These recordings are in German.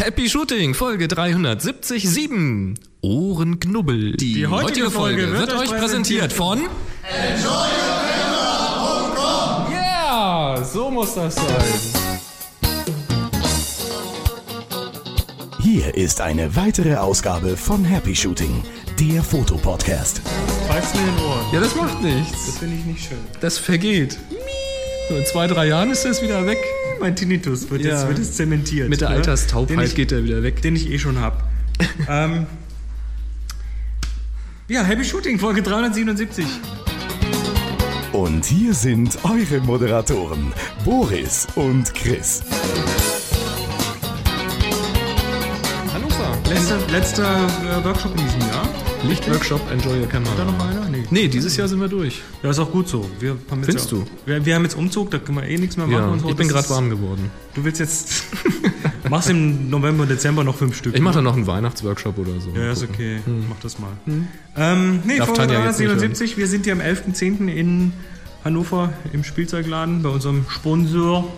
Happy Shooting, Folge 377. Ohrenknubbel. Die, Die heutige Folge wird euch präsentiert von Ja, so muss das sein. Hier ist eine weitere Ausgabe von Happy Shooting, der Fotopodcast. Pfeifst mir in den Ohren. Ja, das macht nichts. Das finde ich nicht schön. Das vergeht. So in zwei, drei Jahren ist das wieder weg. Mein Tinnitus wird, Ja. jetzt, wird jetzt zementiert. Mit der ne? Alterstaubheit den ich, geht er wieder weg. Den ich eh schon hab. ähm, ja, Happy Shooting, Folge 377. Und hier sind eure Moderatoren, Boris und Chris. Hannover. Letzter, letzter äh, Workshop in diesem Jahr. Lichtworkshop, enjoy your Da camera. noch einer? Nee. Nee, dieses Jahr sind wir durch. Ja, ist auch gut so. Wir haben Findest ja, du? Wir, wir haben jetzt Umzug, da können wir eh nichts mehr machen. Ja, und so. ich bin gerade warm geworden. Du willst jetzt. machst im November, Dezember noch fünf Stück. Ich mache dann noch einen Weihnachtsworkshop oder so. Ja, ist okay. Mach das mal. Ähm, nee, Darf Folge Tanja jetzt nicht 377. Wir sind hier am 11.10. in Hannover im Spielzeugladen bei unserem Sponsor.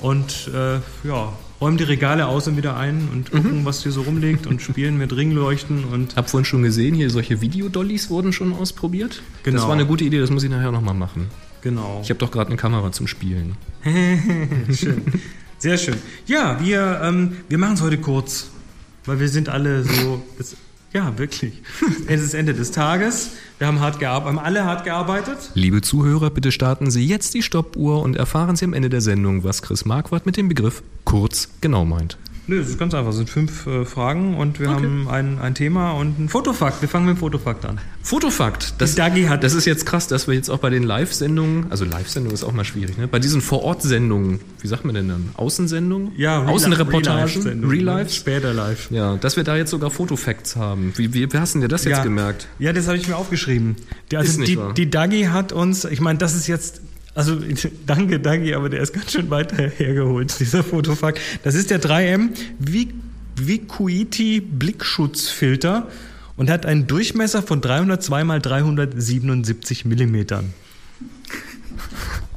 Und äh, ja, räumen die Regale aus und wieder ein und gucken, was hier so rumliegt und spielen mit Ringleuchten und Hab vorhin schon gesehen, hier solche Videodollies wurden schon ausprobiert. Das Genau. war eine gute Idee, das muss ich nachher nochmal machen. genau. Ich habe doch gerade eine Kamera zum Spielen. schön. Sehr schön. Ja, wir, ähm, wir machen es heute kurz, weil wir sind alle so. Es, ja, wirklich. Es ist Ende des Tages. Wir haben hart gearbeitet, haben alle hart gearbeitet. Liebe Zuhörer, bitte starten Sie jetzt die Stoppuhr und erfahren Sie am Ende der Sendung, was Chris Marquardt mit dem Begriff kurz genau meint. Nö, es ist ganz einfach. Es sind fünf äh, Fragen und wir Okay. haben ein, ein Thema und ein Fotofakt. Wir fangen mit dem Fotofakt an. Fotofakt. Das, Dagi hat- das ist jetzt krass, dass wir jetzt auch bei den Live-Sendungen, also Live-Sendung ist auch mal schwierig, ne? bei diesen Vor-Ort-Sendungen, wie sagt man denn dann? Außensendungen? Außenreportagen? Real ne? Lives? Später live. Ja, dass wir da jetzt sogar Fotofacts haben. Wie, wie, wie hast du denn dir das jetzt gemerkt? Ja, das habe ich mir aufgeschrieben. Die, also Ist nicht die, wahr. die Dagi hat uns, ich meine, das ist jetzt, also danke Dagi, aber der ist ganz schön weit hergeholt, dieser Fotofakt. Das ist der 3M Vi- Vicuity Blickschutzfilter und hat einen Durchmesser von 302 mal 377 Millimetern.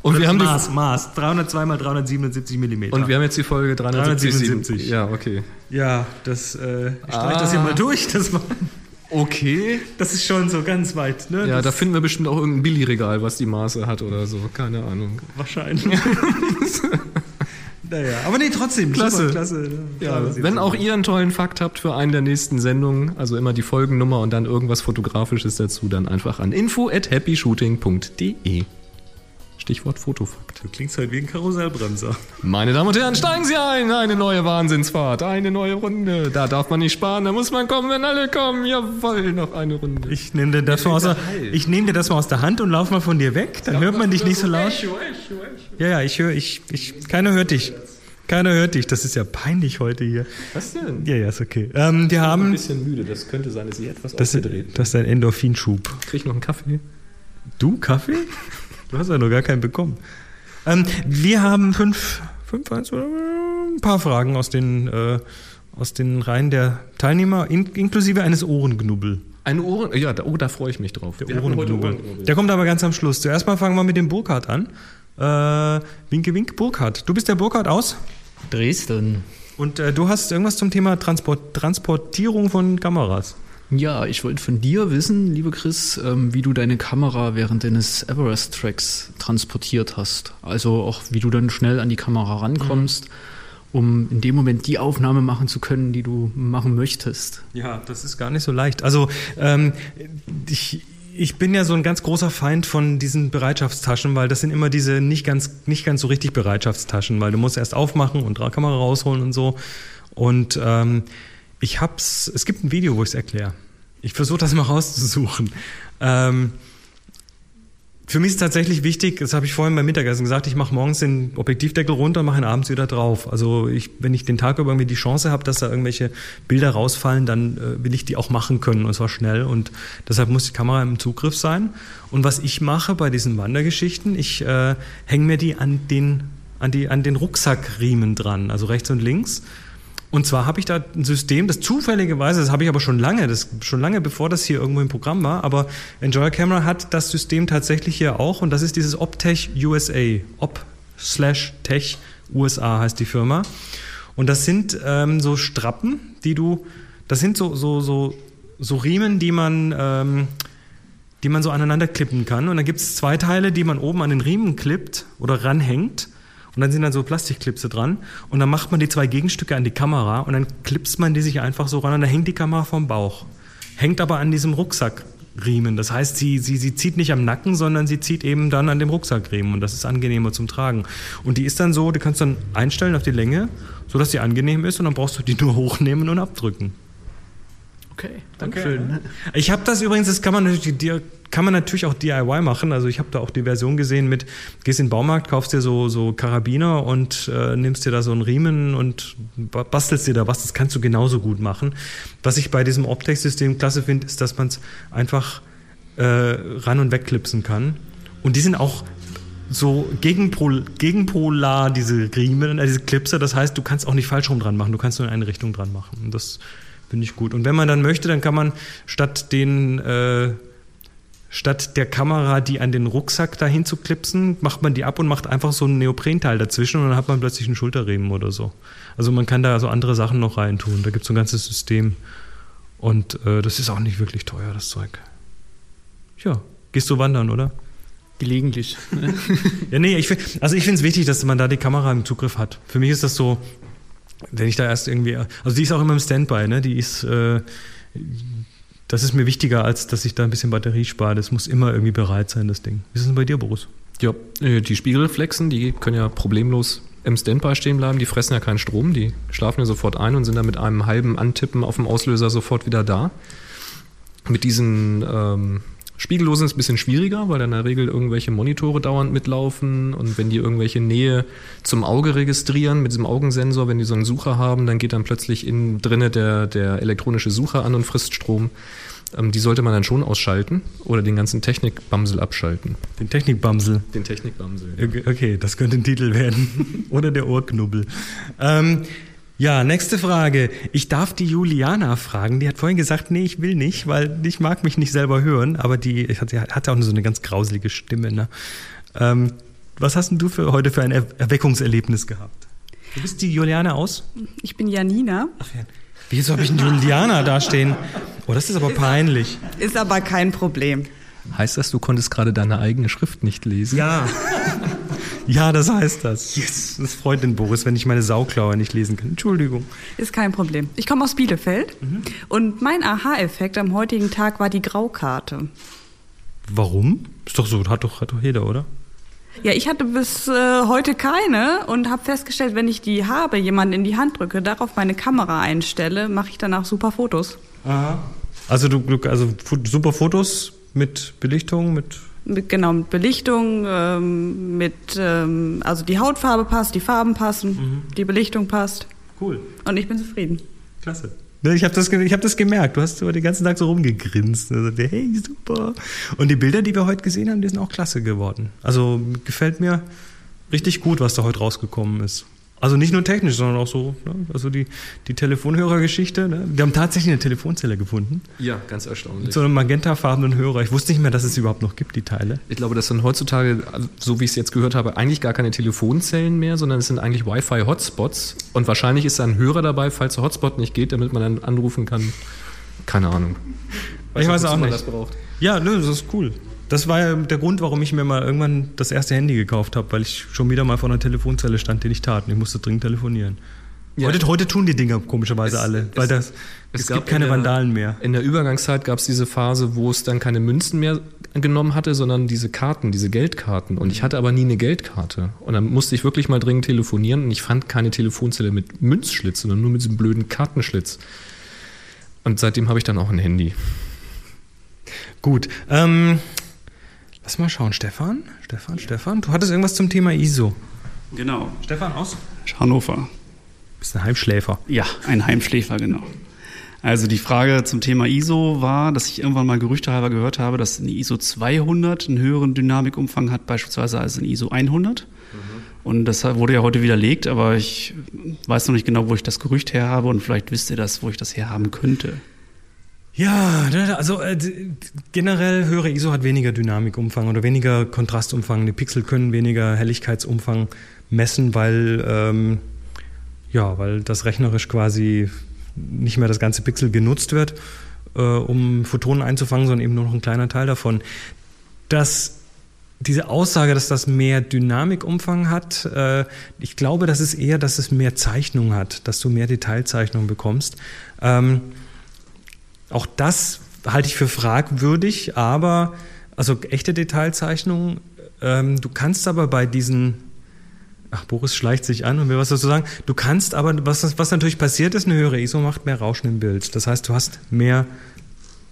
Und wir haben die, Maß, Maß, 302 mal 377 Millimeter. und wir haben jetzt die Folge 377. 377. Ja, okay. ja, das, äh, ich streich Ah. das hier mal durch. Das, war, Okay. das ist schon so ganz weit, ne? Ja, das, da finden wir bestimmt auch irgendein Billigregal, was die Maße hat oder so. Keine Ahnung. Wahrscheinlich. naja, aber nee, trotzdem. Klasse. Super, klasse. ne? Ja, Klar, wenn auch ihr einen tollen Fakt habt für einen der nächsten Sendungen, also immer die Folgennummer und dann irgendwas Fotografisches dazu, dann einfach an info at happyshooting.de. Stichwort Fotofakt. Du klingst halt wie ein Karussellbremser. Meine Damen und Herren, steigen Sie ein! Eine neue Wahnsinnsfahrt, eine neue Runde. Da darf man nicht sparen, da muss man kommen, wenn alle kommen. Jawohl, noch eine Runde. Ich nehme dir, das mal aus der- ich nehm dir das mal aus der Hand und lauf mal von dir weg. Dann hört man dich nicht so laut. Ja, ja, ich höre, ich, ich, keiner hört dich. Keiner hört dich. Das ist ja peinlich heute hier. Was denn? Ja, ja, ist okay. Ähm, wir Ich bin ein haben, bisschen müde, das könnte sein, dass ich etwas das, aufgedreht das ist ein Endorphinschub. Krieg ich noch einen Kaffee? Du, Kaffee? Du hast ja noch gar keinen bekommen. Ähm, wir haben fünf, fünf, eins oder ein paar Fragen aus den, äh, aus den Reihen der Teilnehmer, in, inklusive eines Ohrenknubbel. Eine Ohren... Ja, da, oh, da freue ich mich drauf. Der Ohrenknubbel. Der kommt aber ganz am Schluss. Zuerst mal fangen wir mit dem Burkhardt an. Äh, winke, wink, Burkhardt. Du bist der Burkhardt aus Dresden. und äh, du hast irgendwas zum Thema Transport, Transportierung von Kameras. Ja, ich wollte von dir wissen, lieber Chris, ähm, wie du deine Kamera während deines Everest-Tracks transportiert hast. Also auch, wie du dann schnell an die Kamera rankommst, um in dem Moment die Aufnahme machen zu können, die du machen möchtest. Ja, das ist gar nicht so leicht. Also ähm, ich, ich bin ja so ein ganz großer Feind von diesen Bereitschaftstaschen, weil das sind immer diese nicht ganz, nicht ganz so richtig Bereitschaftstaschen, weil du musst erst aufmachen und Ra- Kamera rausholen und so. Und ähm, ich hab's, es gibt ein Video, wo ich es erkläre. Ich versuche das mal rauszusuchen. Ähm, für mich ist tatsächlich wichtig, das habe ich vorhin beim Mittagessen gesagt, ich mache morgens den Objektivdeckel runter und mache ihn abends wieder drauf. Also ich, wenn ich den Tag über irgendwie die Chance habe, dass da irgendwelche Bilder rausfallen, dann äh, will ich die auch machen können und zwar schnell. Und deshalb muss die Kamera im Zugriff sein. Und was ich mache bei diesen Wandergeschichten, ich äh, hänge mir die an den, an, die, an den Rucksackriemen dran, also rechts und links. Und zwar habe ich da ein System, das zufälligerweise, das habe ich aber schon lange, das schon lange bevor das hier irgendwo im Programm war, aber Enjoy Camera hat das System tatsächlich hier auch und das ist dieses Optech USA. Op slash Tech USA heißt die Firma. Und das sind ähm, so Strappen, die du, das sind so, so, so, so Riemen, die man, ähm, die man so aneinander klippen kann. Und dann gibt es zwei Teile, die man oben an den Riemen klippt oder ranhängt. Und dann sind dann so Plastikklipse dran. Und dann macht man die zwei Gegenstücke an die Kamera und dann klipst man die sich einfach so ran und dann hängt die Kamera vom Bauch. Hängt aber an diesem Rucksackriemen. Das heißt, sie, sie, sie zieht nicht am Nacken, sondern sie zieht eben dann an dem Rucksackriemen und das ist angenehmer zum Tragen. Und die ist dann so, du kannst dann einstellen auf die Länge, sodass sie angenehm ist und dann brauchst du die nur hochnehmen und abdrücken. Okay, Dankeschön. Ich habe das übrigens, das kann man natürlich, kann man natürlich auch DIY machen. Also ich habe da auch die Version gesehen mit, gehst in den Baumarkt, kaufst dir so, so Karabiner und äh, nimmst dir da so einen Riemen und ba- bastelst dir da was. Das kannst du genauso gut machen. Was ich bei diesem Optex-System klasse finde, ist, dass man es einfach äh, ran und wegklipsen kann. Und die sind auch so gegenpol, gegenpolar, diese Riemen, äh, diese Clipse. Das heißt, du kannst auch nicht falsch rum dran machen. Du kannst nur in eine Richtung dran machen. Und das finde ich gut. Und wenn man dann möchte, dann kann man statt den, äh, statt der Kamera, die an den Rucksack dahin zu klipsen, macht man die ab und macht einfach so ein Neoprenteil dazwischen und dann hat man plötzlich einen Schulterriemen oder so. Also man kann da so andere Sachen noch reintun. Da gibt es so ein ganzes System. Und äh, das ist auch nicht wirklich teuer, das Zeug. Ja, gehst du wandern, oder? Gelegentlich. Ja, nee, ich find, also ich finde es wichtig, dass man da die Kamera im Zugriff hat. Für mich ist das so, wenn ich da erst irgendwie, also die ist auch immer im Standby, ne? Die ist, äh, das ist mir wichtiger, als dass ich da ein bisschen Batterie spare. Das muss immer irgendwie bereit sein, das Ding. Wie ist es denn bei dir, Boris? Ja, äh, die Spiegelreflexen, die können ja problemlos im Standby stehen bleiben. Die fressen ja keinen Strom, die schlafen ja sofort ein und sind dann mit einem halben Antippen auf dem Auslöser sofort wieder da. Mit diesen ähm, Spiegellosen ist ein bisschen schwieriger, weil da in der Regel irgendwelche Monitore dauernd mitlaufen und wenn die irgendwelche Nähe zum Auge registrieren mit diesem Augensensor, wenn die so einen Sucher haben, dann geht dann plötzlich innen drinne der, der elektronische Sucher an und frisst Strom. Ähm, die sollte man dann schon ausschalten oder den ganzen Technikbamsel abschalten. Den Technikbamsel. Den Technikbamsel. Okay, Okay, das könnte ein Titel werden. Oder der Ohrknubbel. Ähm, ja, nächste Frage. Ich darf die Juliana fragen. Die hat vorhin gesagt, nee, ich will nicht, weil ich mag mich nicht selber hören. Aber die ich hatte, hatte auch so eine ganz grauselige Stimme. Ne? Ähm, was hast denn du für heute für ein er Erweckungserlebnis gehabt? Du bist die Juliana aus? Ich bin Janina, Ach ja. Wieso habe ich einen Juliana da stehen? Oh, das ist aber peinlich. ist aber kein Problem. Heißt das, du konntest gerade deine eigene Schrift nicht lesen? Ja. Ja, das heißt das. Yes. Das freut den Boris, wenn ich meine Sauklaue nicht lesen kann. Entschuldigung. Ist kein Problem. Ich komme aus Bielefeld Mhm. und mein Aha-Effekt am heutigen Tag war die Graukarte. Warum? Ist doch so, hat doch, hat doch jeder, oder? Ja, ich hatte bis äh, heute keine und habe festgestellt, wenn ich die habe, jemanden in die Hand drücke, darauf meine Kamera einstelle, mache ich danach super Fotos. Aha. Also du, also super Fotos mit Belichtung, mit Mit, genau, mit Belichtung, ähm, mit, ähm, also die Hautfarbe passt, die Farben passen, Mhm. die Belichtung passt cool, und ich bin zufrieden. klasse. Ne, Ich habe das, ich hab das gemerkt. Du hast den ganzen Tag so rumgegrinst. Also, hey, super. Und die Bilder, die wir heute gesehen haben, die sind auch klasse geworden. Also gefällt mir richtig gut, was da heute rausgekommen ist. Also nicht nur technisch, sondern auch so, ne? also die, die Telefonhörergeschichte. Ne? Wir haben tatsächlich eine Telefonzelle gefunden. Ja, ganz erstaunlich. Mit so einem magentafarbenen Hörer. Ich wusste nicht mehr, dass es überhaupt noch gibt, die Teile. Ich glaube, das sind heutzutage, so wie ich es jetzt gehört habe, eigentlich gar keine Telefonzellen mehr, sondern es sind eigentlich Wi-Fi-Hotspots. Und wahrscheinlich ist da ein Hörer dabei, falls der Hotspot nicht geht, damit man dann anrufen kann. Keine Ahnung. Ich weiß auch man nicht. das braucht. Ja, nö, das ist cool. Das war ja der Grund, warum ich mir mal irgendwann das erste Handy gekauft habe, weil ich schon wieder mal vor einer Telefonzelle stand, die nicht tat. Und ich musste dringend telefonieren. Ja. Heute, heute tun die Dinger komischerweise Es- alle, es- weil das, es, es gibt keine in der- Vandalen mehr. In der Übergangszeit gab es diese Phase, wo es dann keine Münzen mehr genommen hatte, sondern diese Karten, diese Geldkarten. Und ich hatte aber nie eine Geldkarte. Und dann musste ich wirklich mal dringend telefonieren und ich fand keine Telefonzelle mit Münzschlitz, sondern nur mit diesem blöden Kartenschlitz. Und seitdem habe ich dann auch ein Handy. Gut, ähm, lass mal schauen. Stefan? Stefan, Stefan? Du hattest irgendwas zum Thema ISO. Genau. Stefan aus? Hannover. Du bist ein Heimschläfer. Ja, ein Heimschläfer, genau. Also die Frage zum Thema ISO war, dass ich irgendwann mal gerüchtehalber gehört habe, dass eine ISO 200 einen höheren Dynamikumfang hat, beispielsweise als eine ISO 100. Und das wurde ja heute widerlegt, aber ich weiß noch nicht genau, wo ich das Gerücht her habe und vielleicht wisst ihr das, wo ich das herhaben könnte. Ja, also äh, generell höhere ISO hat weniger Dynamikumfang oder weniger Kontrastumfang. Die Pixel können weniger Helligkeitsumfang messen, weil ähm, ja, weil das rechnerisch quasi nicht mehr das ganze Pixel genutzt wird, äh, um Photonen einzufangen, sondern eben nur noch ein kleiner Teil davon. Das diese Aussage, dass das mehr Dynamikumfang hat, äh, ich glaube, das ist eher, dass es mehr Zeichnung hat, dass du mehr Detailzeichnung bekommst. Ähm, auch das halte ich für fragwürdig, aber also echte Detailzeichnung, ähm, du kannst aber bei diesen Ach, Boris schleicht sich an und will was dazu sagen. Du kannst aber, was, was natürlich passiert ist, eine höhere ISO macht mehr Rauschen im Bild. Das heißt, du hast mehr.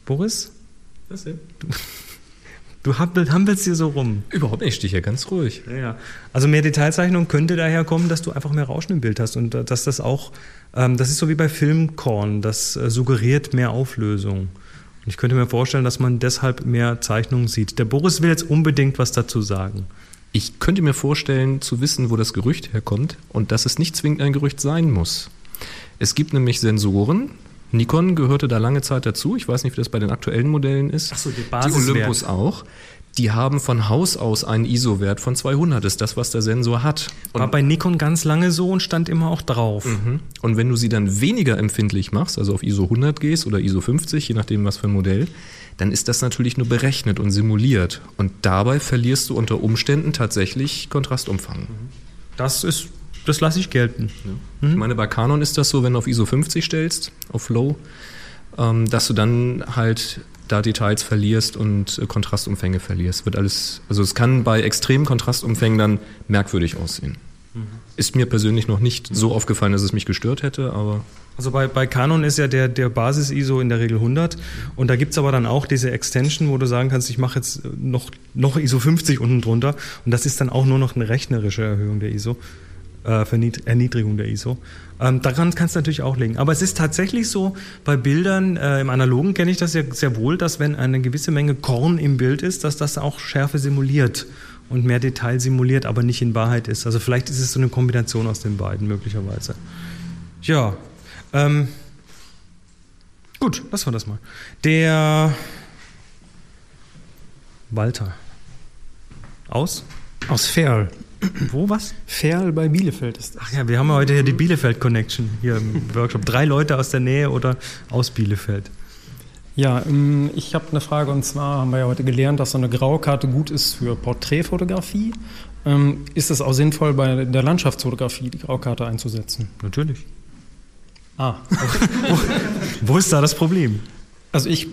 Boris? Was denn? Du, du hampelst hier so rum. Überhaupt nicht, ich stehe hier ganz ruhig. Ja. Also mehr Detailzeichnung könnte daher kommen, dass du einfach mehr Rauschen im Bild hast und äh, dass das auch, ähm, das ist so wie bei Filmkorn, das äh, suggeriert mehr Auflösung. Und ich könnte mir vorstellen, dass man deshalb mehr Zeichnungen sieht. Der Boris will jetzt unbedingt was dazu sagen. Ich könnte mir vorstellen, zu wissen, wo das Gerücht herkommt und dass es nicht zwingend ein Gerücht sein muss. Es gibt nämlich Sensoren. Nikon gehörte da lange Zeit dazu. Ich weiß nicht, wie das bei den aktuellen Modellen ist. Ach so, die die Basiswert. Olympus auch. Die haben von Haus aus einen ISO-Wert von 200. Das ist das, was der Sensor hat. War bei Nikon ganz lange so und stand immer auch drauf. Mhm. Und wenn du sie dann weniger empfindlich machst, also auf ISO 100 gehst oder ISO 50, je nachdem was für ein Modell, dann ist das natürlich nur berechnet und simuliert. Und dabei verlierst du unter Umständen tatsächlich Kontrastumfang. Das ist, das lasse ich gelten. Ich meine, bei Canon ist das so, wenn du auf ISO 50 stellst, auf Low, ähm, dass du dann halt da Details verlierst und äh, Kontrastumfänge verlierst. Wird alles, also es kann bei extremen Kontrastumfängen dann merkwürdig aussehen. Ist mir persönlich noch nicht so aufgefallen, dass es mich gestört hätte, aber Also bei, bei Canon ist ja der, der Basis-ISO in der Regel 100 und da gibt's aber dann auch diese Extension, wo du sagen kannst, ich mache jetzt noch, noch ISO 50 unten drunter. Und das ist dann auch nur noch eine rechnerische Erhöhung der ISO, äh, Erniedrigung der ISO. Ähm, daran kannst du natürlich auch legen. Aber es ist tatsächlich so, bei Bildern, äh, im Analogen kenne ich das ja sehr wohl, dass wenn eine gewisse Menge Korn im Bild ist, dass das auch Schärfe simuliert und mehr Detail simuliert, aber nicht in Wahrheit ist. Also vielleicht ist es so eine Kombination aus den beiden möglicherweise. Ja, ähm, gut, lassen wir das mal. Der Walter. Aus? Aus Ferl. Wo was? Ferl bei Bielefeld ist das. Ach ja, wir haben heute hier die Bielefeld Connection hier im Workshop. Drei Leute aus der Nähe oder aus Bielefeld. Ja, ähm, ich habe eine Frage und zwar haben wir ja heute gelernt, dass so eine Graukarte gut ist für Porträtfotografie. Ähm, Ist es auch sinnvoll, bei der Landschaftsfotografie die Graukarte einzusetzen? Natürlich. Ah, Wo ist da das Problem? Also ich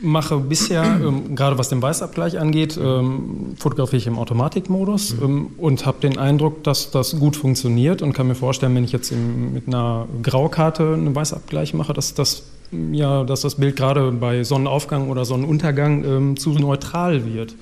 mache bisher, ähm, gerade was den Weißabgleich angeht, ähm, fotografiere ich im Automatikmodus ähm, und habe den Eindruck, dass das gut funktioniert und kann mir vorstellen, wenn ich jetzt im, mit einer Graukarte einen Weißabgleich mache, dass das ja, dass das Bild gerade bei Sonnenaufgang oder Sonnenuntergang ähm, zu neutral wird.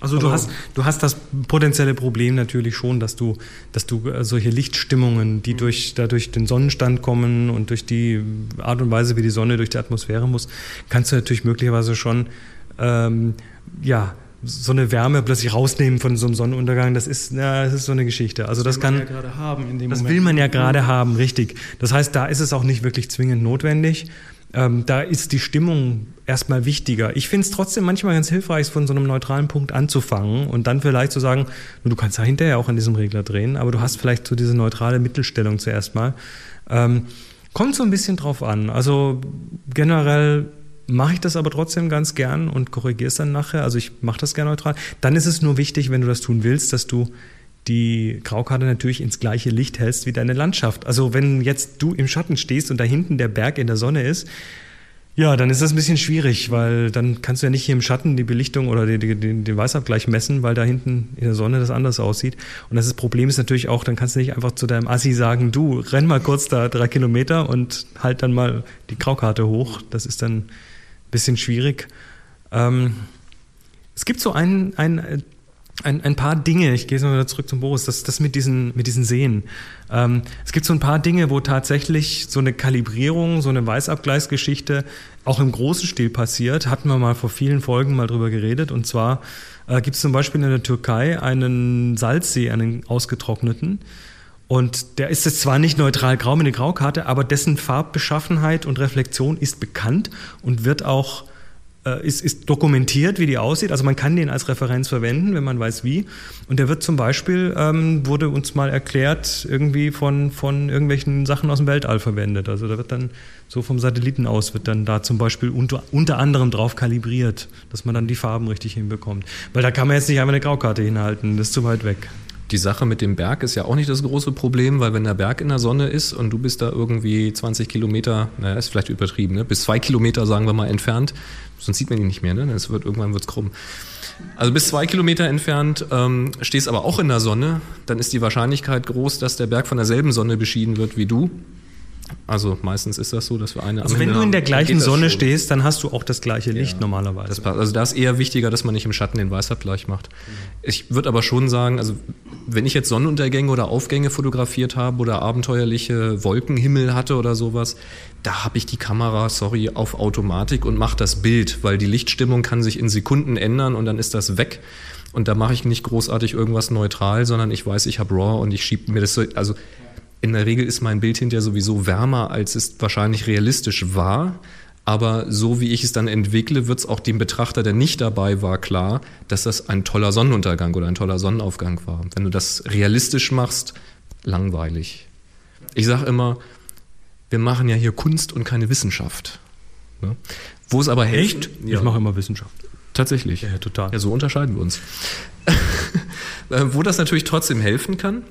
Also du hast, du hast das potenzielle Problem natürlich schon, dass du, dass du äh, solche Lichtstimmungen, die durch, dadurch den Sonnenstand kommen und durch die Art und Weise, wie die Sonne durch die Atmosphäre muss, kannst du natürlich möglicherweise schon ähm, ja, so eine Wärme plötzlich rausnehmen von so einem Sonnenuntergang. Das ist, ja, das ist so eine Geschichte. Also das, kann, ja gerade haben in dem das Moment. will man ja gerade haben, richtig. Das heißt, da ist es auch nicht wirklich zwingend notwendig. Ähm, da ist die Stimmung erstmal wichtiger. Ich finde es trotzdem manchmal ganz hilfreich, von so einem neutralen Punkt anzufangen und dann vielleicht zu sagen, du kannst ja hinterher auch an diesem Regler drehen, aber du hast vielleicht so diese neutrale Mittelstellung zuerst mal. Ähm, kommt so ein bisschen drauf an. Also generell mache ich das aber trotzdem ganz gern und korrigiere es dann nachher. Also ich mache das gerne neutral. Dann ist es nur wichtig, wenn du das tun willst, dass du die Graukarte natürlich ins gleiche Licht hältst wie deine Landschaft. Also wenn jetzt du im Schatten stehst und da hinten der Berg in der Sonne ist, ja, dann ist das ein bisschen schwierig, weil dann kannst du ja nicht hier im Schatten die Belichtung oder den, den, den Weißabgleich messen, weil da hinten in der Sonne das anders aussieht. Und das, ist- Problem ist natürlich auch, dann kannst du nicht einfach zu deinem Assi sagen, du, renn mal kurz da drei Kilometer und halt dann mal die Graukarte hoch. Das ist dann ein bisschen schwierig. Ähm, es gibt so ein, ein, ein, ein paar Dinge, ich gehe jetzt mal wieder zurück zum Boris, das, das mit diesen, mit diesen Seen. Ähm, es gibt so ein paar Dinge, wo tatsächlich so eine Kalibrierung, so eine Weißabgleichsgeschichte auch im großen Stil passiert. Hatten wir mal vor vielen Folgen mal drüber geredet. Und zwar äh, gibt es zum Beispiel in der Türkei einen Salzsee, einen ausgetrockneten. Und der ist jetzt zwar nicht neutral grau mit einer Graukarte, aber dessen Farbbeschaffenheit und Reflexion ist bekannt und wird auch ist, ist dokumentiert, wie die aussieht. Also man kann den als Referenz verwenden, wenn man weiß wie. Und der wird zum Beispiel, ähm, wurde uns mal erklärt, irgendwie von, von irgendwelchen Sachen aus dem Weltall verwendet. Also da wird dann so vom Satelliten aus wird dann da zum Beispiel unter, unter anderem drauf kalibriert, dass man dann die Farben richtig hinbekommt. Weil da kann man jetzt nicht einfach eine Graukarte hinhalten, das ist zu weit weg. Die Sache mit dem Berg ist ja auch nicht das große Problem, weil wenn der Berg in der Sonne ist und du bist da irgendwie 20 Kilometer, naja, ist vielleicht übertrieben, ne? bis zwei Kilometer, sagen wir mal, entfernt, sonst sieht man ihn nicht mehr, ne? Es wird, irgendwann wird's krumm. Also bis zwei Kilometer entfernt ähm, stehst aber auch in der Sonne, dann ist die Wahrscheinlichkeit groß, dass der Berg von derselben Sonne beschieden wird wie du. Also meistens ist das so, dass wir eine Also wenn du in der gleichen Sonne stehst, dann hast du auch das gleiche Licht Ja. normalerweise. Das passt. Also da ist eher wichtiger, dass man nicht im Schatten den Weißabgleich macht. Ich würde aber schon sagen, also wenn ich jetzt Sonnenuntergänge oder Aufgänge fotografiert habe oder abenteuerliche Wolkenhimmel hatte oder sowas, da habe ich die Kamera, sorry, auf Automatik und mache das Bild, weil die Lichtstimmung kann sich in Sekunden ändern und dann ist das weg. Und da mache ich nicht großartig irgendwas neutral, sondern ich weiß, ich habe RAW und ich schiebe mir das so, also in der Regel ist mein Bild hinterher sowieso wärmer, als es wahrscheinlich realistisch war. Aber so wie ich es dann entwickle, wird es auch dem Betrachter, der nicht dabei war, klar, dass das ein toller Sonnenuntergang oder ein toller Sonnenaufgang war. Wenn du das realistisch machst, langweilig. Ich sage immer, wir machen ja hier Kunst und keine Wissenschaft. Ne? Wo es aber hilft. Ja, Ich mache immer Wissenschaft. tatsächlich. Ja, total. Ja, so unterscheiden wir uns. Äh, Wo das natürlich trotzdem helfen kann,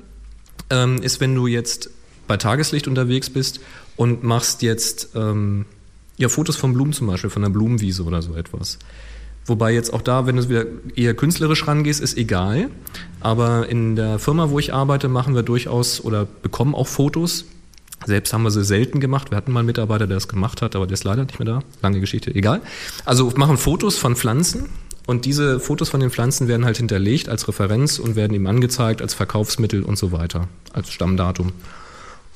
ähm, ist, wenn du jetzt bei Tageslicht unterwegs bist und machst jetzt ähm, ja, Fotos von Blumen zum Beispiel, von einer Blumenwiese oder so etwas. Wobei jetzt auch da, wenn du wieder eher künstlerisch rangehst, ist egal. Aber in der Firma, wo ich arbeite, machen wir durchaus oder bekommen auch Fotos. Selbst haben wir sie selten gemacht. Wir hatten mal einen Mitarbeiter, der das gemacht hat, aber der ist leider nicht mehr da. Lange Geschichte, egal. Also machen Fotos von Pflanzen und diese Fotos von den Pflanzen werden halt hinterlegt als Referenz und werden ihm angezeigt als Verkaufsmittel und so weiter, als Stammdatum.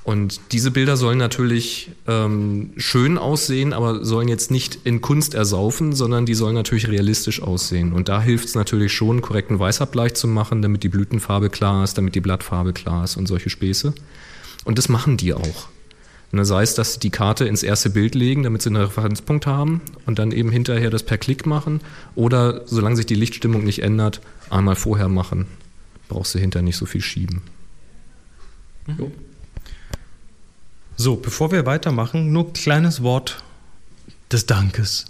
Und diese Bilder sollen natürlich ähm, schön aussehen, aber sollen jetzt nicht in Kunst ersaufen, sondern die sollen natürlich realistisch aussehen. Und da hilft es natürlich schon, korrekten Weißabgleich zu machen, damit die Blütenfarbe klar ist, damit die Blattfarbe klar ist und solche Späße. Und das machen die auch. Ne, sei es, dass sie die Karte ins erste Bild legen, damit sie einen Referenzpunkt haben und dann eben hinterher das per Klick machen. Oder solange sich die Lichtstimmung nicht ändert, einmal vorher machen. Brauchst du hinterher nicht so viel schieben. So, bevor wir weitermachen, nur ein kleines Wort des Dankes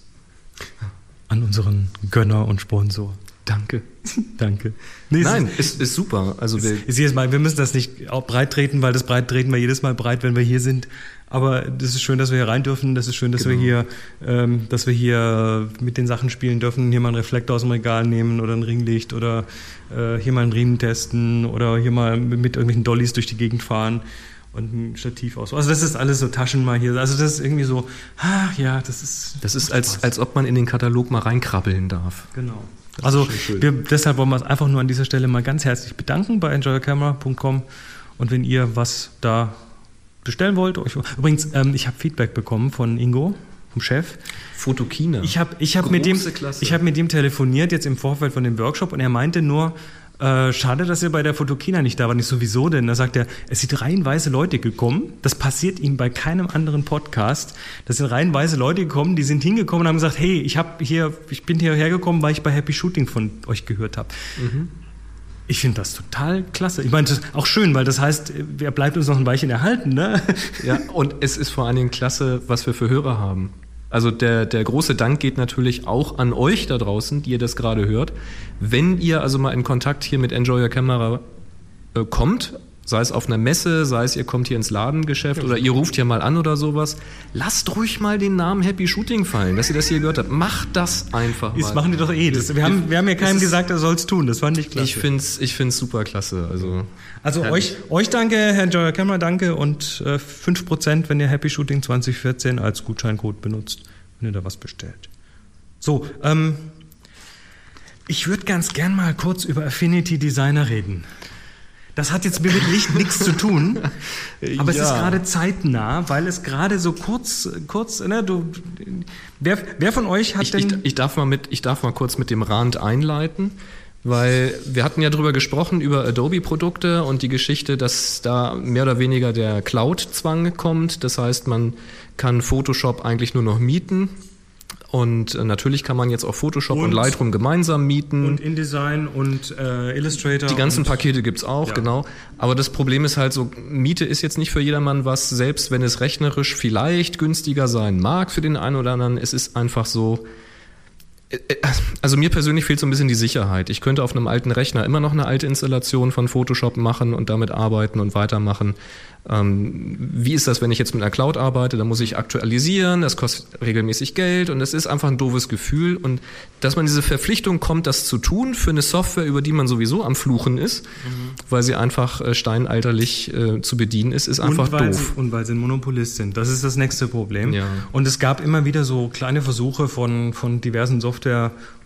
an unseren Gönner und Sponsor. Danke. Danke. Nee, es Nein, ist- ist, super. Also wir, ist jedes Mal, wir müssen das nicht auch breit treten, weil das breit treten wir jedes Mal breit, wenn wir hier sind. Aber das ist schön, dass wir hier rein dürfen. Das ist schön, dass wir Genau. hier, ähm, dass wir hier mit den Sachen spielen dürfen. Hier mal einen Reflektor aus dem Regal nehmen oder ein Ringlicht oder äh, hier mal einen Riemen testen oder hier mal mit, mit irgendwelchen Dollys durch die Gegend fahren und ein Stativ aus. Also das ist alles so Taschen mal hier. Also das ist irgendwie so, ach ja, das ist. das ist als, als ob man in den Katalog mal reinkrabbeln darf. Genau. Also wir, deshalb wollen wir uns einfach nur an dieser Stelle mal ganz herzlich bedanken bei enjoycamera.com und wenn ihr was da bestellen wollt, euch übrigens, ähm, ich habe Feedback bekommen von Ingo, vom Chef. Fotokina. Ich habe ich hab mit dem ich habe mit dem telefoniert jetzt im Vorfeld von dem Workshop und er meinte nur äh, schade, dass ihr bei der Fotokina nicht da wart. Nicht sowieso, denn da sagt er, es sind reihenweise Leute gekommen. Das passiert ihm bei keinem anderen Podcast. Das sind reihenweise Leute gekommen, die sind hingekommen und haben gesagt, hey, ich habe hier, ich bin hierher gekommen, weil ich bei Happy Shooting von euch gehört habe. Ich finde das total klasse. Ich meine, das ist auch schön, weil das heißt, er bleibt uns noch ein Weilchen erhalten, ne? Ja, und es ist vor allen Dingen klasse, was wir für Hörer haben. Also der, der große Dank geht natürlich auch an euch da draußen, die ihr das gerade hört. Wenn ihr also mal in Kontakt hier mit Enjoy Your Camera äh, kommt, sei es auf einer Messe, sei es ihr kommt hier ins Ladengeschäft oder ihr ruft hier mal an oder sowas, lasst ruhig mal den Namen Happy Shooting fallen, dass ihr das hier gehört habt. Macht das einfach mal. Das machen die doch eh. Das, wir, haben, wir haben ja keinem gesagt, er soll es tun. Das fand ich klasse. Ich finde es ich find's super klasse. Also, Also euch, euch danke, Herr Joyer Kämmerer, danke und äh, 5%, wenn ihr Happy Shooting 2014 als Gutscheincode benutzt, wenn ihr da was bestellt. So, ähm, ich würde ganz gern mal kurz über Affinity Designer reden. Das hat jetzt mit Licht nichts zu tun, aber es ist Ja. gerade zeitnah, weil es gerade so kurz, kurz, ne, du, wer, wer von euch hat Ich, ich, denn... ich, darf mal mit, ich darf mal kurz mit dem Rand einleiten, weil wir hatten ja drüber gesprochen, über Adobe-Produkte und die Geschichte, dass da mehr oder weniger der Cloud-Zwang kommt. Das heißt, man kann Photoshop eigentlich nur noch mieten Und äh, natürlich kann man jetzt auch Photoshop und, Und- Lightroom gemeinsam mieten. Und InDesign und äh, Illustrator. Die ganzen Pakete gibt's auch, Ja. genau. Aber das Problem ist halt so, Miete ist jetzt nicht für jedermann was, selbst wenn es rechnerisch vielleicht günstiger sein mag für den einen oder anderen. Es ist einfach so, äh, äh, also mir persönlich fehlt so ein bisschen die Sicherheit. Ich könnte auf einem alten Rechner immer noch eine alte Installation von Photoshop machen und damit arbeiten und weitermachen. Ähm, wie ist das, wenn ich jetzt mit einer Cloud arbeite? Da muss ich aktualisieren, das kostet regelmäßig Geld und es ist einfach ein doofes Gefühl. Und dass man diese Verpflichtung kommt, das zu tun für eine Software, über die man sowieso am Fluchen ist, weil sie einfach äh, steinalterlich äh, zu bedienen ist, ist einfach und doof. Sie, und weil sie ein Monopolist sind. Das ist das nächste Problem. Ja. Und es gab immer wieder so kleine Versuche von, von diversen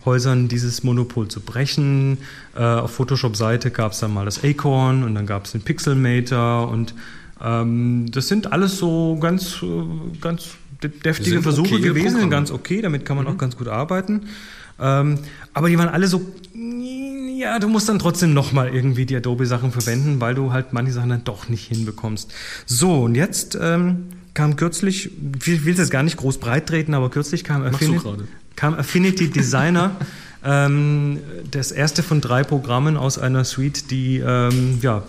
Softwarehäusern, dieses Monopol zu brechen. Äh, auf Photoshop-Seite gab es dann mal das Acorn und dann gab es den Pixelmator und ähm, das sind alles so ganz, äh, ganz de- deftige Versuche okay gewesen, Programme. ganz okay, damit kann man auch ganz gut arbeiten. Ähm, aber die waren alle so, ja, du musst dann trotzdem nochmal irgendwie die Adobe-Sachen verwenden, weil du halt manche Sachen dann doch nicht hinbekommst. So, und jetzt ähm, kam kürzlich, ich will es jetzt gar nicht groß breit treten, aber kürzlich kam, Machst du gerade. Kam Affinity Designer, ähm, das erste von drei Programmen aus einer Suite, die ähm, ja,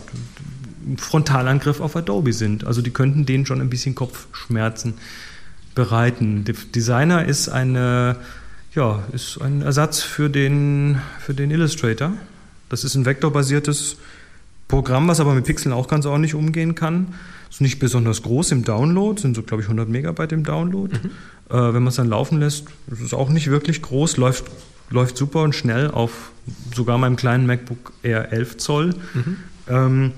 Frontalangriff auf Adobe sind. Also die könnten denen schon ein bisschen Kopfschmerzen bereiten. De Designer ist eine ja, ist ein Ersatz für den, für den Illustrator. Das ist ein vektorbasiertes Programm, was aber mit Pixeln auch ganz ordentlich umgehen kann. Ist nicht besonders groß im Download, sind so, glaube ich, 100 Megabyte im Download. Äh, wenn man es dann laufen lässt, ist es auch nicht wirklich groß, läuft, läuft super und schnell auf sogar meinem kleinen MacBook Air 11 Zoll. Ähm,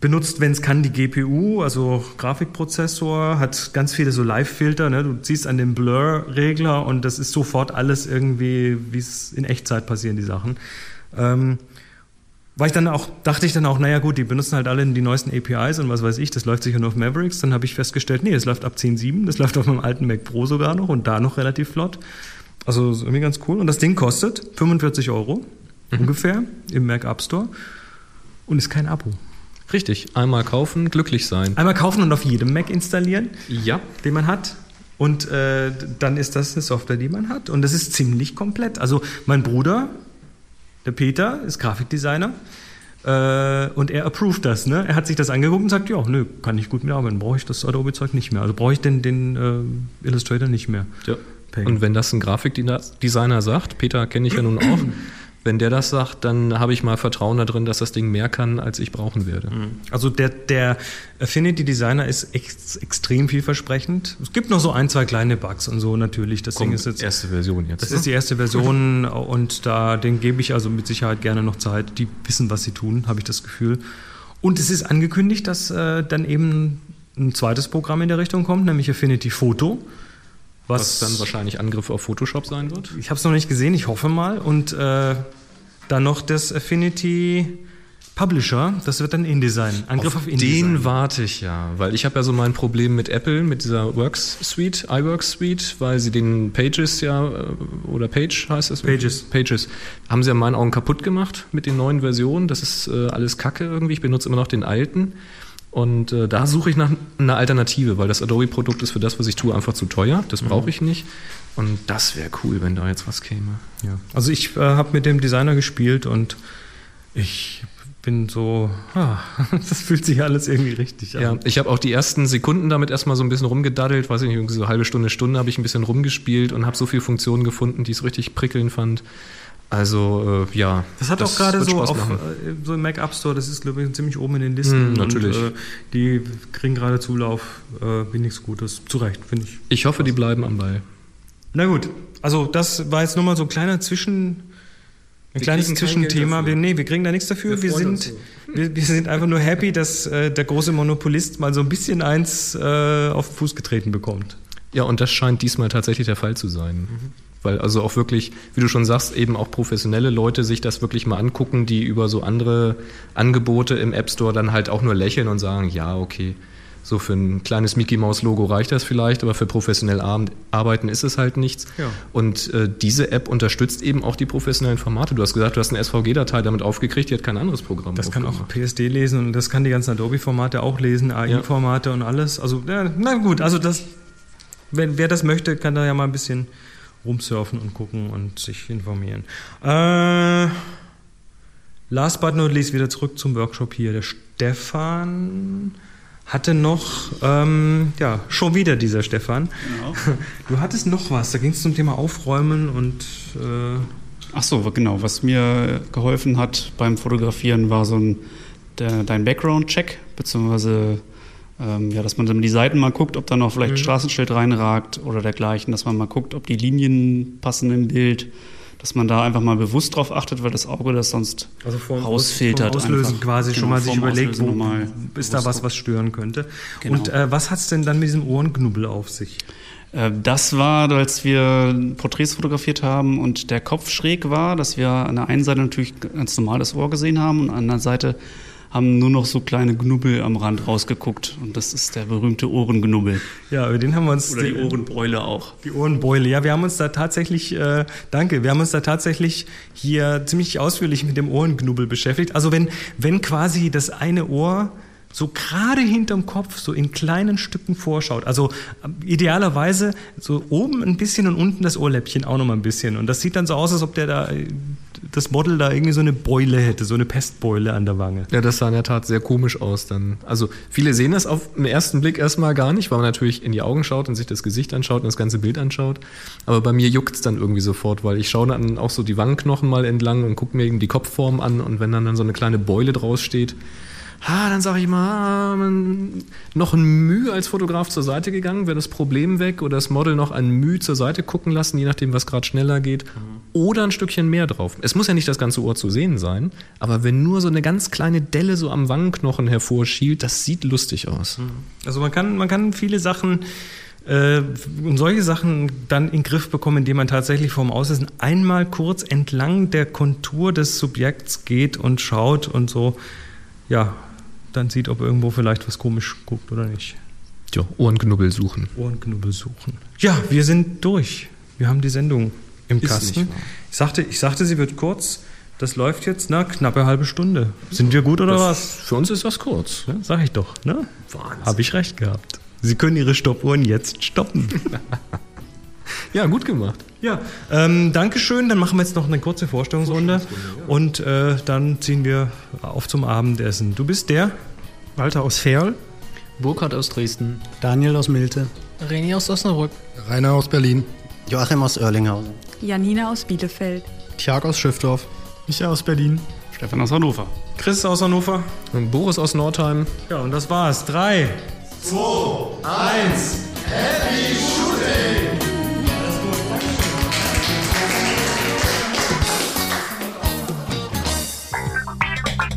benutzt, wenn es kann, die GPU, also Grafikprozessor, hat ganz viele so Live-Filter. Ne? Du ziehst an den Blur-Regler und das ist sofort alles irgendwie, wie es in Echtzeit passieren, die Sachen. Ähm, war ich dann auch, dachte ich dann auch, naja gut, die benutzen halt alle die neuesten APIs und was weiß ich, das läuft sicher nur auf Mavericks. Dann habe ich festgestellt, nee, das läuft ab 10.7, das läuft auf meinem alten Mac Pro sogar noch und da noch relativ flott. Also ist irgendwie ganz cool. Und das Ding kostet 45 Euro ungefähr im Mac App Store und ist kein Abo. Richtig, einmal kaufen, glücklich sein. Einmal kaufen und auf jedem Mac installieren, Ja, den man hat. Und äh, dann ist das eine Software, die man hat. Und das ist ziemlich komplett. Also mein Bruder, der Peter, ist Grafikdesigner. Äh, und er approved das. Ne? Er hat sich das angeguckt und sagt, ja, nö, kann ich gut mitarbeiten. Brauche ich das Adobe-Zeug nicht mehr. Also brauche ich den, den äh, Illustrator nicht mehr. Ja. Und wenn das ein Grafikdesigner sagt, Peter kenne ich ja nun auch, wenn der das sagt, dann habe ich mal Vertrauen darin, dass das Ding mehr kann, als ich brauchen werde. Also der, der Affinity Designer ist ex extrem vielversprechend. Es gibt noch so ein, zwei kleine Bugs und so natürlich. Das Ding ist jetzt erste Version jetzt. Das ist die erste Version und da den gebe ich also mit Sicherheit gerne noch Zeit. Die wissen, was sie tun, habe ich das Gefühl. Und es ist angekündigt, dass äh, dann eben ein zweites Programm in der Richtung kommt, nämlich Affinity Photo. Was dann wahrscheinlich Angriff auf Photoshop sein wird. Ich habe es noch nicht gesehen, ich hoffe mal. Und äh, dann noch das Affinity Publisher, das wird dann InDesign. Angriff auf, InDesign. Den warte ich ja, weil ich habe ja so mein Problem mit Apple, mit dieser Works Suite, iWorks Suite, weil sie den Pages ja, äh, oder Page heißt es? Pages. Pages. Haben sie ja in meinen Augen kaputt gemacht mit den neuen Versionen. Das ist äh, alles Kacke irgendwie. Ich benutze immer noch den alten. Und äh, da suche ich nach einer Alternative, weil das Adobe-Produkt ist für das, was ich tue, einfach zu teuer. Das brauche ich nicht. Und das wäre cool, wenn da jetzt was käme. Ja. Also ich äh, habe mit dem Designer gespielt und ich bin so, ah, das fühlt sich alles irgendwie richtig an. Ja, ich habe auch die ersten Sekunden damit erstmal so ein bisschen rumgedaddelt, weiß ich nicht, irgendwie so eine halbe Stunde, Stunde habe ich ein bisschen rumgespielt und habe so viele Funktionen gefunden, die ich so richtig prickeln fand. Also äh, ja. Das hat auch gerade so auf äh, so im Mac App Store, das ist glaube ich ziemlich oben in den Listen. Hm, natürlich. Und, äh, die kriegen gerade Zulauf, äh, bin nichts Gutes. Zu Recht, finde ich. Ich hoffe, die bleiben am Ball. Na gut, also das war jetzt nur mal so ein kleiner Zwischen, ein Wir kleines Zwischenthema. Wir, nee, wir kriegen da nichts dafür. Wir Wir, sind, uns wir, wir sind einfach nur happy, dass äh, der große Monopolist mal so ein bisschen eins äh, auf den Fuß getreten bekommt. Ja, und das scheint diesmal tatsächlich der Fall zu sein. Weil also auch wirklich, wie du schon sagst, eben auch professionelle Leute sich das wirklich mal angucken, die über so andere Angebote im App Store dann halt auch nur lächeln und sagen, ja, okay, so für ein kleines Mickey Mouse Logo reicht das vielleicht, aber für professionell ar- arbeiten ist es halt nichts. Ja. Und äh, diese App unterstützt eben auch die professionellen Formate. Du hast gesagt, du hast eine SVG-Datei damit aufgekriegt, die hat kein anderes Programm. Das kann auch. PSD lesen und das kann die ganzen Adobe-Formate auch lesen, AI-Formate und alles. Also, ja, na gut, also das wenn, wer das möchte, kann da ja mal ein bisschen rumsurfen und gucken und sich informieren. Äh, last but not least wieder zurück zum Workshop hier. Der Stefan hatte noch, ähm, ja, schon wieder dieser Stefan. Genau. Du hattest noch was, da ging es zum Thema Aufräumen und äh, Ach so, genau. Was mir geholfen hat beim Fotografieren war so ein der, dein Background-Check, beziehungsweise ähm, ja, dass man dann die Seiten mal guckt, ob da noch vielleicht ein Straßenschild reinragt oder dergleichen, dass man mal guckt, ob die Linien passen im Bild, dass man da einfach mal bewusst drauf achtet, weil das Auge das sonst also vorm, rausfiltert. vorm Auslösen einfach. quasi schon Genau, mal sich überlegt, wo ist da was, was stören könnte. Genau. Und äh, was hat's denn dann mit diesem Ohrenknubbel auf sich? Äh, Das war, als wir Porträts fotografiert haben und der Kopf schräg war, dass wir an der einen Seite natürlich ganz normal das Ohr gesehen haben und an der anderen Seite haben nur noch so kleine Knubbel am Rand rausgeguckt. Und das ist der berühmte Ohrengnubbel. Ja, über den haben wir uns Oder die Ohrenbräule auch. Die Ohrenbeule. Ja, wir haben uns da tatsächlich, äh, danke, wir haben uns da tatsächlich hier ziemlich ausführlich mit dem Ohrenknubbel beschäftigt. Also wenn, wenn quasi das eine Ohr so gerade hinterm Kopf so in kleinen Stücken vorschaut. Also ähm, idealerweise so oben ein bisschen und unten das Ohrläppchen auch noch mal ein bisschen. Und das sieht dann so aus, als ob der da, äh, das Model da irgendwie so eine Beule hätte, so eine Pestbeule an der Wange. Ja, das sah in der Tat sehr komisch aus dann. Also viele sehen das auf den ersten Blick erstmal gar nicht, weil man natürlich in die Augen schaut und sich das Gesicht anschaut und das ganze Bild anschaut. Aber bei mir juckt's dann irgendwie sofort, weil ich schaue dann auch so die Wangenknochen mal entlang und gucke mir eben die Kopfform an und wenn dann, dann so eine kleine Beule draus steht, ha, dann sage ich mal, man, noch ein Mühe als Fotograf zur Seite gegangen, wäre das Problem weg oder das Model noch ein Mühe zur Seite gucken lassen, je nachdem, was gerade schneller geht. Oder ein Stückchen mehr drauf. Es muss ja nicht das ganze Ohr zu sehen sein, aber wenn nur so eine ganz kleine Delle so am Wangenknochen hervorschielt, das sieht lustig aus. Also man kann, man kann viele Sachen äh, und solche Sachen dann in den Griff bekommen, indem man tatsächlich vorm Auslösen einmal kurz entlang der Kontur des Subjekts geht und schaut und so, ja, dann sieht, ob irgendwo vielleicht was komisch guckt oder nicht. Tja, Ohrenknubbel suchen. Ohrenknubbel suchen. Ja, wir sind durch. Wir haben die Sendung im Ist Kasten. Ich sagte, ich sagte, sie wird kurz. Das läuft jetzt, na, knappe halbe Stunde. Sind wir gut oder was? Für uns ist das kurz. Ja, sag ich doch, ne? Wahnsinn. Habe ich recht gehabt. Sie können Ihre Stoppuhren jetzt stoppen. Ja, gut gemacht. Ja, ähm, Dankeschön. Dann machen wir jetzt noch eine kurze Vorstellungsrunde. Und äh, dann ziehen wir auf zum Abendessen. Du bist der? Walter aus Ferl. Burkhard aus Dresden. Daniel aus Milte. René aus Osnabrück. Rainer aus Berlin. Joachim aus Oerlinghausen. Janina aus Bielefeld. Tjag aus Schiffdorf. Micha aus Berlin. Stefan aus Hannover. Chris aus Hannover. Und Boris aus Nordheim. Ja, und das war's. Drei.